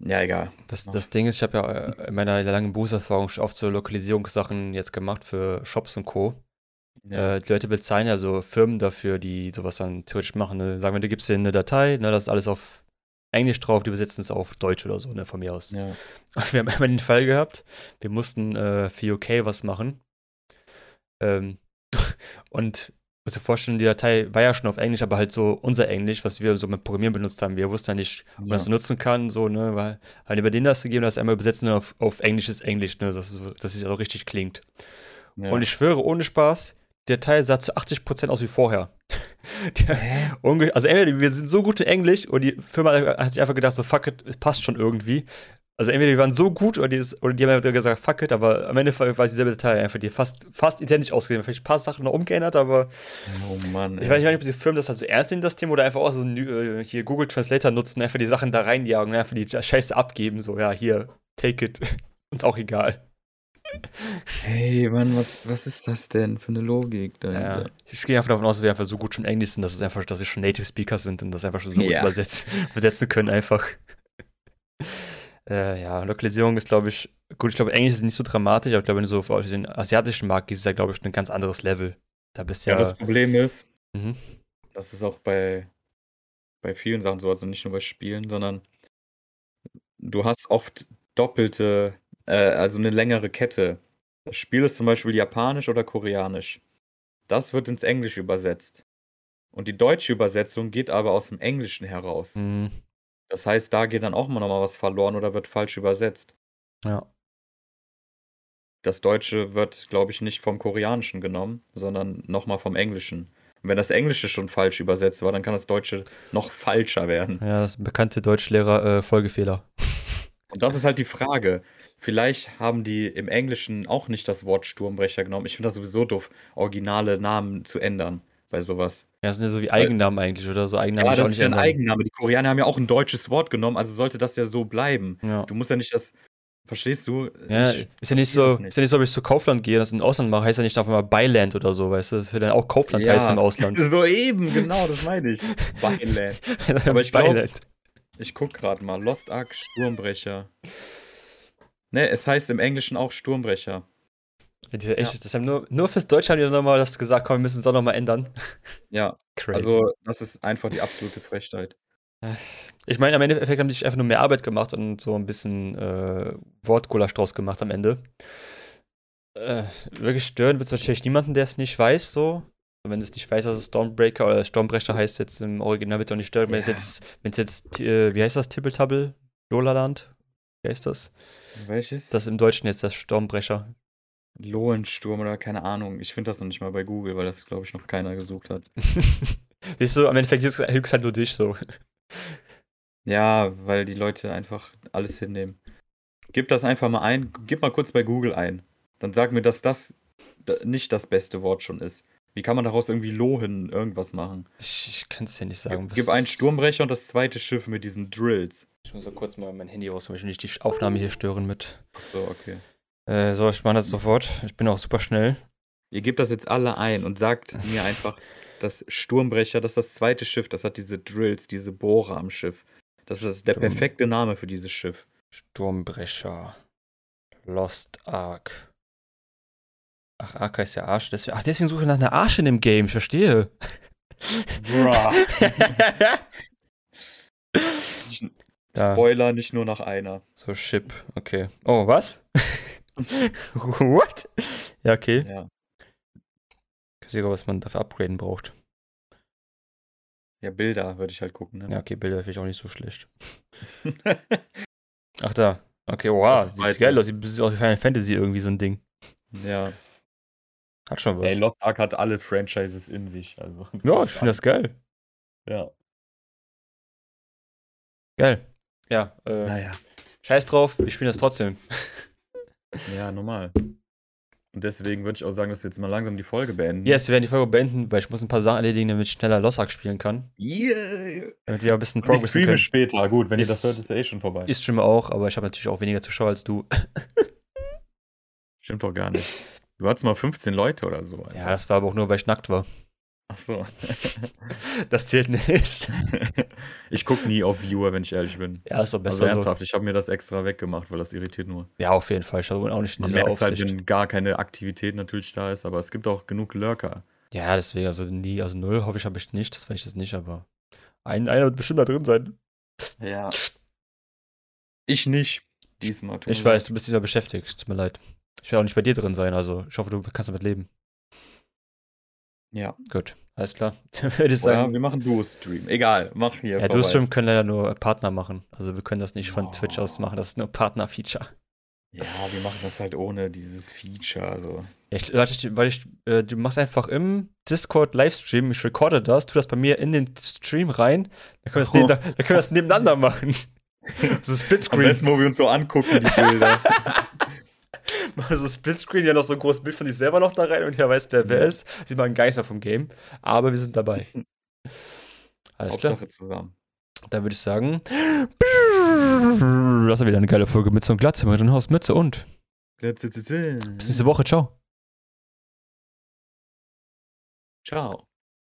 ja, egal. das, das Ding ist, ich habe ja äh, in meiner langen Berufserfahrung schon oft so Lokalisierungssachen jetzt gemacht für Shops und Co. Ja, Äh, die Leute bezahlen ja so Firmen dafür, die sowas dann theoretisch machen. Ne? Sagen wir, du gibst denen eine Datei, ne, das ist alles auf Englisch drauf, die übersetzen es auf Deutsch oder so, ne, von mir aus. ja. Und wir haben einmal den Fall gehabt, wir mussten äh, für UK was machen. Ähm, und muss dir vorstellen, die Datei war ja schon auf Englisch, aber halt so unser Englisch, was wir so mit Programmieren benutzt haben. Wir wussten ja nicht, ob man das so nutzen kann, so, ne, weil halt über den das gegeben, das einmal übersetzen auf, auf englisches Englisch, ne, dass es, dass es auch richtig klingt. ja. Und ich schwöre, ohne Spaß, die Datei sah zu 80% aus wie vorher. Die- Hä? Also entweder wir sind so gut in Englisch und die Firma hat sich einfach gedacht, so fuck it, es passt schon irgendwie. Also entweder die waren so gut oder die, ist, oder die haben einfach gesagt, fuck it, aber am Ende war es dieselbe Datei einfach, die fast, fast identisch ausgesehen. Vielleicht ein paar Sachen noch umgeändert, aber Oh Mann. ich weiß nicht, ob diese Firmen das halt so ernst nehmen, das Thema, oder einfach auch so äh, hier Google Translator nutzen, einfach die Sachen da reinjagen einfach die Scheiße abgeben, so, ja, hier, take it. Uns auch egal. Hey, Mann, was, was ist das denn für eine Logik Ja, ich gehe einfach davon aus, dass wir einfach so gut schon Englisch sind, dass es einfach, dass wir schon Native Speaker sind und das einfach schon so gut Ja. übersetzen, übersetzen können einfach. äh, ja, Lokalisierung ist, glaube ich, gut, ich glaube, Englisch ist nicht so dramatisch, aber ich glaube, wenn du so auf den asiatischen Markt gehst, ist ja, glaube ich, ein ganz anderes Level. Da bist Ja, ja. das Problem ist, mhm. das ist auch bei, bei vielen Sachen so, also nicht nur bei Spielen, sondern du hast oft doppelte, äh, also eine längere Kette. Das Spiel ist zum Beispiel japanisch oder koreanisch. Das wird ins Englische übersetzt. Und die deutsche Übersetzung geht aber aus dem Englischen heraus. Mhm. Das heißt, da geht dann auch mal nochmal was verloren oder wird falsch übersetzt. Ja. Das Deutsche wird, glaube ich, nicht vom Koreanischen genommen, sondern nochmal vom Englischen. Und wenn das Englische schon falsch übersetzt war, dann kann das Deutsche noch falscher werden. ja, das bekannte Deutschlehrer äh. Und das ist halt die Frage. Vielleicht haben die im Englischen auch nicht das Wort Sturmbrecher genommen. Ich finde das sowieso doof, originale Namen zu ändern bei sowas. Ja, das sind ja so wie Eigennamen eigentlich, oder? So Eigennamen Ja, das ist ja ein ändern. Eigenname. Die Koreaner haben ja auch ein deutsches Wort genommen, also sollte das ja so bleiben. Ja. Du musst ja nicht das. Verstehst du? Ja, Ich ist ja nicht so, nicht. ist ja nicht so, ob ich zu Kaufland gehe, das in Ausland mache, heißt ja nicht auf einmal Beiland oder so, weißt du? Das wird dann auch Kaufland Ja. heißen im Ausland. So eben, genau, das meine ich. Beiland. Aber ich glaub- Beiland. Ich guck gerade mal. Lost Ark Sturmbrecher. Ne, es heißt im Englischen auch Sturmbrecher. Ja, diese echt, das haben nur, nur fürs Deutsche haben die nochmal das gesagt, komm, wir müssen es auch nochmal ändern. Ja, Crazy. also das ist einfach die absolute Frechheit. ich meine, am Endeffekt haben die sich einfach nur mehr Arbeit gemacht und so ein bisschen äh, Wortgulasch draus gemacht am Ende. Äh, wirklich stören wird es wahrscheinlich niemanden, der es nicht weiß, so. Wenn es nicht weiß, dass es Stormbreaker oder Stormbrecher heißt jetzt im Original, wird es auch nicht stören. Wenn es Ja. jetzt, wenn es jetzt, äh, wie heißt das, Tippeltabel? Lolaland? Wie heißt das? Welches? Das ist im Deutschen jetzt das Stormbrecher. Lohensturm oder keine Ahnung. Ich finde das noch nicht mal bei Google, weil das, glaube ich, noch keiner gesucht hat. Siehst du, am Endeffekt hilft halt nur dich so. Ja, weil die Leute einfach alles hinnehmen. Gib das einfach mal ein. Gib mal kurz bei Google ein. Dann sag mir, dass das da- nicht das beste Wort schon ist. Wie kann man daraus irgendwie Lohen irgendwas machen? Ich, ich kann es dir nicht sagen. Gib, gib einen Sturmbrecher und das zweite Schiff mit diesen Drills. Ich muss so kurz mal mein Handy raus, damit ich nicht die Aufnahme hier stören mit. Achso, okay. Äh, so, ich mache das sofort. Ich bin auch super schnell. Ihr gebt das jetzt alle ein und sagt mir einfach, dass Sturmbrecher, das ist das zweite Schiff, das hat diese Drills, diese Bohrer am Schiff. Das ist der Sturm- perfekte Name für dieses Schiff. Sturmbrecher. Lost Ark. Ach, AK ist ja Arsch. Deswegen, ach, deswegen suche ich nach einer Arsch in dem Game. Ich verstehe. Bruh. Ja. Spoiler, nicht nur nach einer. so, Chip. Okay. Oh, was? What? Ja, okay. Ja. Ich sehe, was man dafür upgraden braucht. Ja, Bilder würde ich halt gucken. Ja, Ne? okay, Bilder finde ich auch nicht so schlecht. Ach, da. Okay, wow. Das Sieht geil aus. Sieht sieht aus wie Final Fantasy irgendwie so ein Ding. ja. Hat schon was. Ey, Lost Ark hat alle Franchises in sich. Also. ja, ich finde das geil. Ja. Geil. Ja, äh, Naja. scheiß drauf, wir spielen das trotzdem. Ja, normal. Und deswegen würde ich auch sagen, dass wir jetzt mal langsam die Folge beenden. Yes, wir werden die Folge beenden, weil ich muss ein paar Sachen erledigen, damit ich schneller Lost Ark spielen kann. Yeah. Damit wir ein bisschen Ich progressen streame können. später. Gut, wenn ihr das Ist- hört, ist ja eh schon vorbei. Ich streame auch, aber ich habe natürlich auch weniger Zuschauer als du. Stimmt doch gar nicht. Du hattest mal 15 Leute oder so. Alter. Ja, das war aber auch nur, weil ich nackt war. Ach so. Das zählt nicht. ich gucke nie auf Viewer, wenn ich ehrlich bin. Ja, ist doch Also besser so. ernsthaft, ich habe mir das extra weggemacht, weil das irritiert nur. Ja, auf jeden Fall. Ich habe auch nicht in Man dieser merkt halt, wenn gar keine Aktivität natürlich da ist, aber es gibt auch genug Lurker. Ja, deswegen, also nie, also null hoffe ich, habe ich nicht. Das weiß ich jetzt nicht, aber ein, einer wird bestimmt da drin sein. Ja. Ich nicht. Diesmal. Ich weiß, du bist dieser beschäftigt. Tut mir leid. Ich werde auch nicht bei dir drin sein, also ich hoffe, du kannst damit leben. Ja. Gut, alles klar. Dann würde ich Oder sagen, wir machen Duo-Stream. Egal, mach hier. ja, vorbei. du Stream können leider nur Partner machen. Also wir können das nicht von Oh. Twitch aus machen, das ist nur Partner-Feature. Ja, wir machen das halt ohne dieses Feature. Also. Ich, warte, weil ich, äh, du machst einfach im Discord Livestream, ich recorde das, tu das bei mir in den Stream rein, dann können wir das, neben, dann können wir das nebeneinander machen. So Am Splitscreen. besten, wo wir uns so angucken, die Bilder. Mach so Splitscreen, ja noch so ein großes Bild von dich selber noch da rein und ja weiß, wer wer ist. Sieht man gar nichts mehr vom Game. Aber wir sind dabei. Alles klar. Hauptsache zusammen. Dann würde ich sagen. Das war wieder eine geile Folge mit so einem Glatze, mit einem Haus, Mütze und. Bis nächste Woche. Ciao. Ciao.